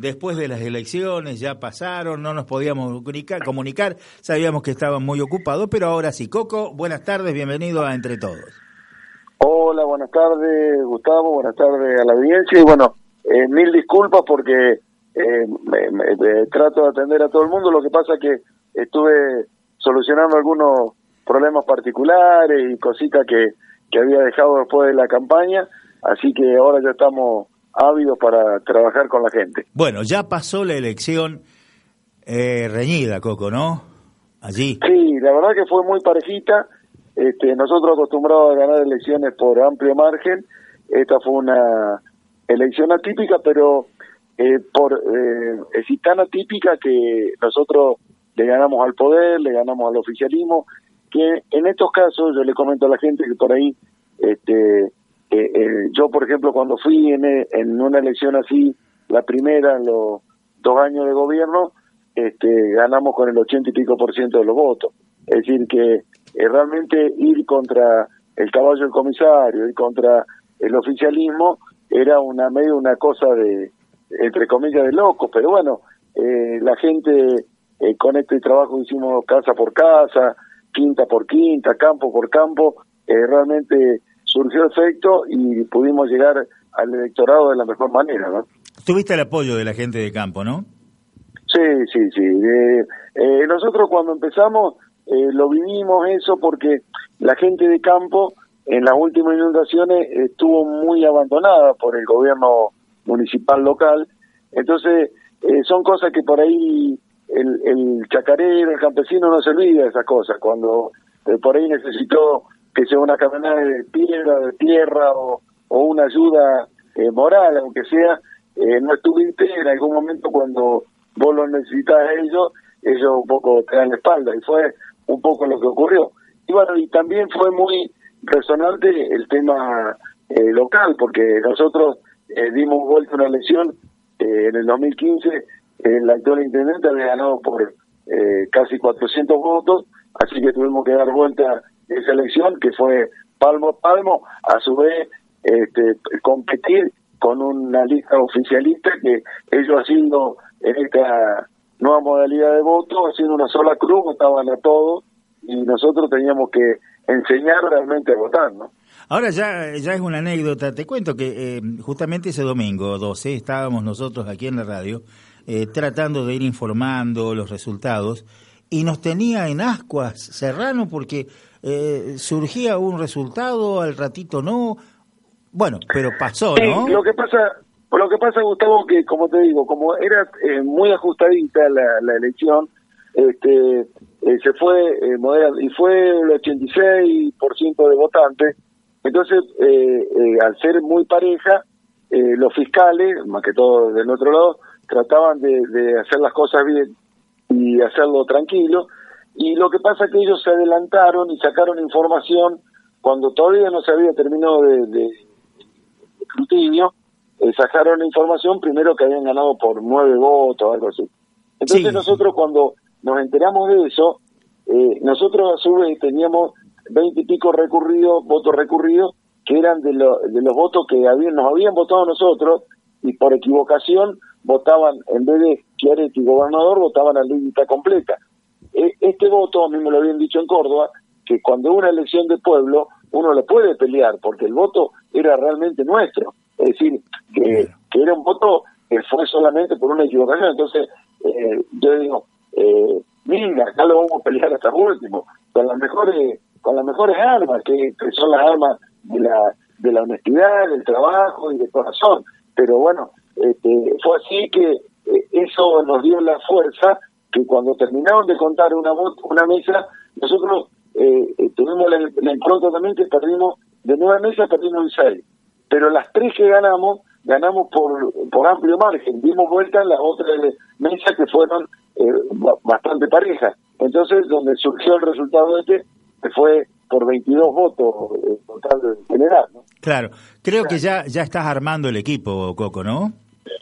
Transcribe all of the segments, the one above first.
después de las elecciones, ya pasaron, no nos podíamos comunicar, sabíamos que estaban muy ocupados, pero ahora sí. Coco, buenas tardes, bienvenido a Entre Todos. Hola, buenas tardes Gustavo, buenas tardes a la audiencia y bueno, eh, mil disculpas porque eh, me, trato de atender a todo el mundo, lo que pasa que estuve solucionando algunos problemas particulares y cositas que, que había dejado después de la campaña, así que ahora ya estamos ávidos para trabajar con la gente. Bueno, ya pasó la elección eh, reñida, Coco, ¿no? Allí. Sí, la verdad que fue muy parejita. Este, nosotros acostumbrados a ganar elecciones por amplio margen. Esta fue una elección atípica, pero eh, por eh, es tan atípica que nosotros le ganamos al poder, le ganamos al oficialismo, que en estos casos yo le comento a la gente que por ahí este, eh, eh, yo, por ejemplo, cuando fui en, en, una elección así, la primera en los dos años de gobierno, este, ganamos con el ochenta y pico por ciento de los votos. Es decir, que eh, realmente ir contra el caballo del comisario, ir contra el oficialismo, era una medio una cosa de, entre comillas, de locos, pero bueno, la gente con este trabajo hicimos casa por casa, quinta por quinta, campo por campo, realmente surgió efecto y pudimos llegar al electorado de la mejor manera, ¿no? Tuviste el apoyo de la gente de campo, ¿no? Sí, sí, sí. Eh, eh, nosotros cuando empezamos eh, lo vivimos eso porque la gente de campo en las últimas inundaciones estuvo muy abandonada por el gobierno municipal local. Entonces, son cosas que por ahí el, el chacarero, el campesino no se olvida de esas cosas. Cuando por ahí necesitó que sea una camioneta de piedra, de tierra o, una ayuda eh, moral, aunque sea, eh, no estuviste en algún momento cuando vos lo necesitas a ellos, ellos un poco te dan la espalda y fue un poco lo que ocurrió. Y bueno, y también fue muy resonante el tema eh, local, porque nosotros dimos vuelta una elección en el 2015, el actual intendente había ganado por casi 400 votos, así que tuvimos que dar vuelta esa elección que fue palmo a palmo, a su vez este, competir con una lista oficialista que ellos haciendo en esta nueva modalidad de voto, haciendo una sola cruz, votaban a todos y nosotros teníamos que enseñar realmente a votar, ¿no? Ahora ya, ya es una anécdota, te cuento que eh, justamente ese domingo 12 estábamos nosotros aquí en la radio eh, tratando de ir informando los resultados y nos tenía en ascuas Serrano porque eh, surgía un resultado, al ratito no. Bueno, pero pasó, ¿no? lo que pasa, lo que pasa, Gustavo, que como te digo, como era eh, muy ajustadita la, la elección, este, eh, se fue eh, y fue el 86% de votantes. Entonces, al ser muy pareja, los fiscales, más que todo del otro lado, trataban de, de hacer las cosas bien y hacerlo tranquilo y lo que pasa es que ellos se adelantaron y sacaron información cuando todavía no se había terminado de, de, escrutinio, eh, sacaron información primero que habían ganado por nueve votos o algo así. Entonces nosotros cuando nos enteramos de eso, eh, nosotros a su vez teníamos veinte y pico recurridos, votos recurridos, que eran de, de los votos que habían, nos habían votado nosotros y por equivocación votaban, en vez de Chiaretti gobernador, votaban a lista completa. E, este voto, a mí me lo habían dicho en Córdoba, que cuando una elección de pueblo uno le puede pelear, porque el voto era realmente nuestro. Es decir, que, era un voto que fue solamente por una equivocación. Entonces, eh, yo digo, eh, mira, acá lo vamos a pelear hasta último, con las mejores, con las mejores armas, que, son las armas de la, de la honestidad, del trabajo y del corazón. Pero bueno, este, fue así que eh, eso nos dio la fuerza que cuando terminaron de contar una una mesa, nosotros eh, eh, tuvimos la, impronta también que perdimos, de nueve mesas perdimos seis. Pero las tres que ganamos, ganamos por, por amplio margen. Dimos vuelta en las otras mesas que fueron eh, bastante parejas. Entonces, donde surgió el resultado este, que fue por 22 votos total general. ¿no? Claro, creo que ya, ya estás armando el equipo, Coco, ¿no?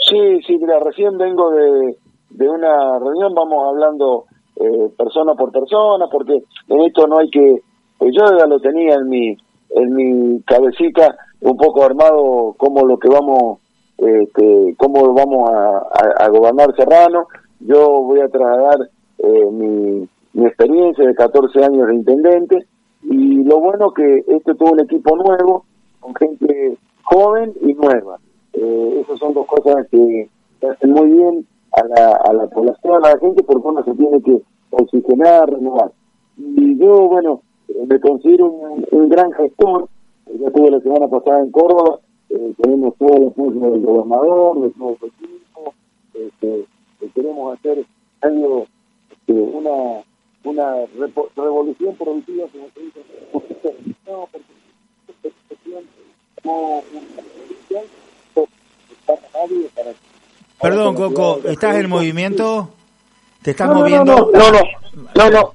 Sí, sí, mira, recién vengo de, de una reunión vamos hablando eh, persona por persona, porque en esto no hay que, pues yo ya lo tenía en mi, en mi cabecita un poco armado como lo que vamos este, cómo vamos a, gobernar Serrano. Yo voy a trasladar eh, mi, mi experiencia de 14 años de intendente y lo bueno que este tuvo un equipo nuevo, con gente joven y nueva. Eh, esas son dos cosas que hacen muy bien a la, a la población, a la gente, porque uno se tiene que oxigenar, renovar. Y yo, bueno, me considero un, gran gestor. Ya estuve la semana pasada en Córdoba, eh, tenemos todo el apoyo del gobernador, de todo el equipo. Este, queremos hacer algo, este, una una revolución productiva como se dice no porque no Perdón, Coco, ¿estás en movimiento? ¿Te estás moviendo? No no, no, no,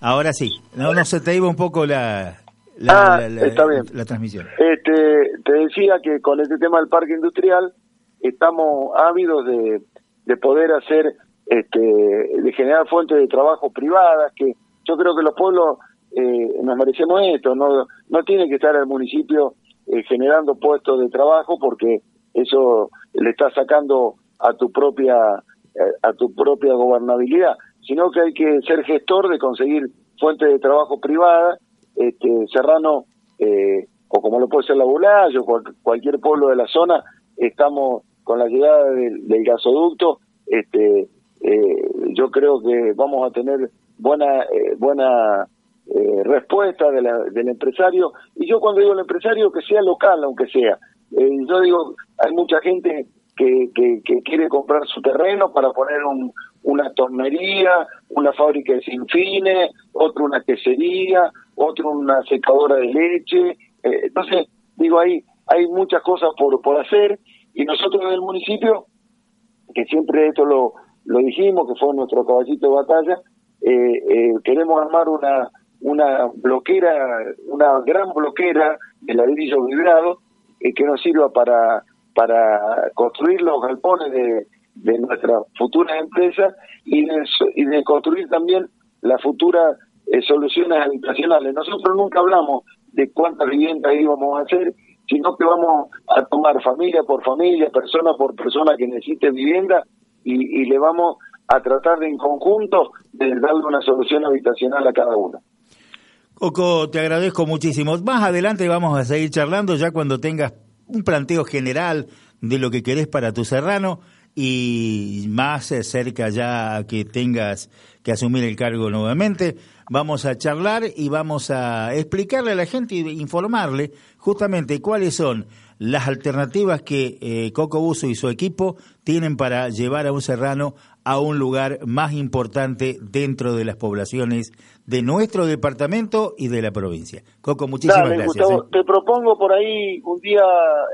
Ahora sí, no, no se te iba un poco la, la, ah, está bien. la transmisión. Este, te decía que con este tema del parque industrial estamos ávidos de, de poder hacer este, de generar fuentes de trabajo privadas, que yo creo que los pueblos eh, nos merecemos esto, no, no tiene que estar el municipio eh, generando puestos de trabajo porque eso le está sacando a tu propia eh, a tu propia gobernabilidad, sino que hay que ser gestor de conseguir fuentes de trabajo privadas, este, Serrano, o como lo puede ser la Bulaya o cualquier pueblo de la zona, estamos con la llegada del, del gasoducto, este, eh, yo creo que vamos a tener buena eh, buena eh, respuesta de del empresario. Y yo cuando digo el empresario que sea local aunque sea. Eh, yo digo hay mucha gente que, que, quiere comprar su terreno para poner un, una tornería una fábrica de sinfines otro una quesería otro una secadora de leche. Entonces digo ahí hay muchas cosas por por hacer y nosotros en el municipio que siempre esto lo lo dijimos, que fue nuestro caballito de batalla, eh, eh, queremos armar una una bloquera, una gran bloquera de ladrillo vibrado eh, que nos sirva para, para construir los galpones de, de nuestra futura empresa y de, construir también las futuras soluciones habitacionales. Nosotros nunca hablamos de cuántas viviendas íbamos a hacer, sino que vamos a tomar familia por familia, persona por persona que necesite vivienda y, le vamos a tratar de en conjunto de darle una solución habitacional a cada uno. Coco, te agradezco muchísimo. Más adelante vamos a seguir charlando ya cuando tengas un planteo general de lo que querés para tu serrano y más cerca ya que tengas que asumir el cargo nuevamente, vamos a charlar y vamos a explicarle a la gente y informarle justamente cuáles son las alternativas que eh, Coco Buso y su equipo tienen para llevar a un serrano a un lugar más importante dentro de las poblaciones de nuestro departamento y de la provincia. Coco, muchísimas gracias. ¿eh? Te propongo por ahí un día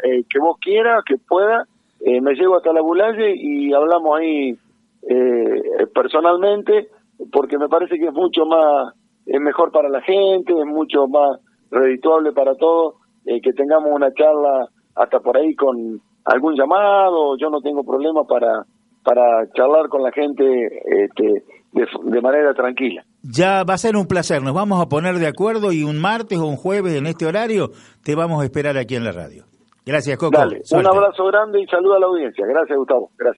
eh, que vos quieras, que pueda, me llevo hasta la Bulalle y hablamos ahí personalmente, porque me parece que es mucho más, es mejor para la gente, es mucho más redituable para todos, que tengamos una charla hasta por ahí con algún llamado, yo no tengo problema para, para charlar con la gente este, de, manera tranquila. Ya va a ser un placer, nos vamos a poner de acuerdo y un martes o un jueves en este horario te vamos a esperar aquí en la radio. Gracias, Coco. un abrazo grande y saludo a la audiencia. Gracias, Gustavo. Gracias.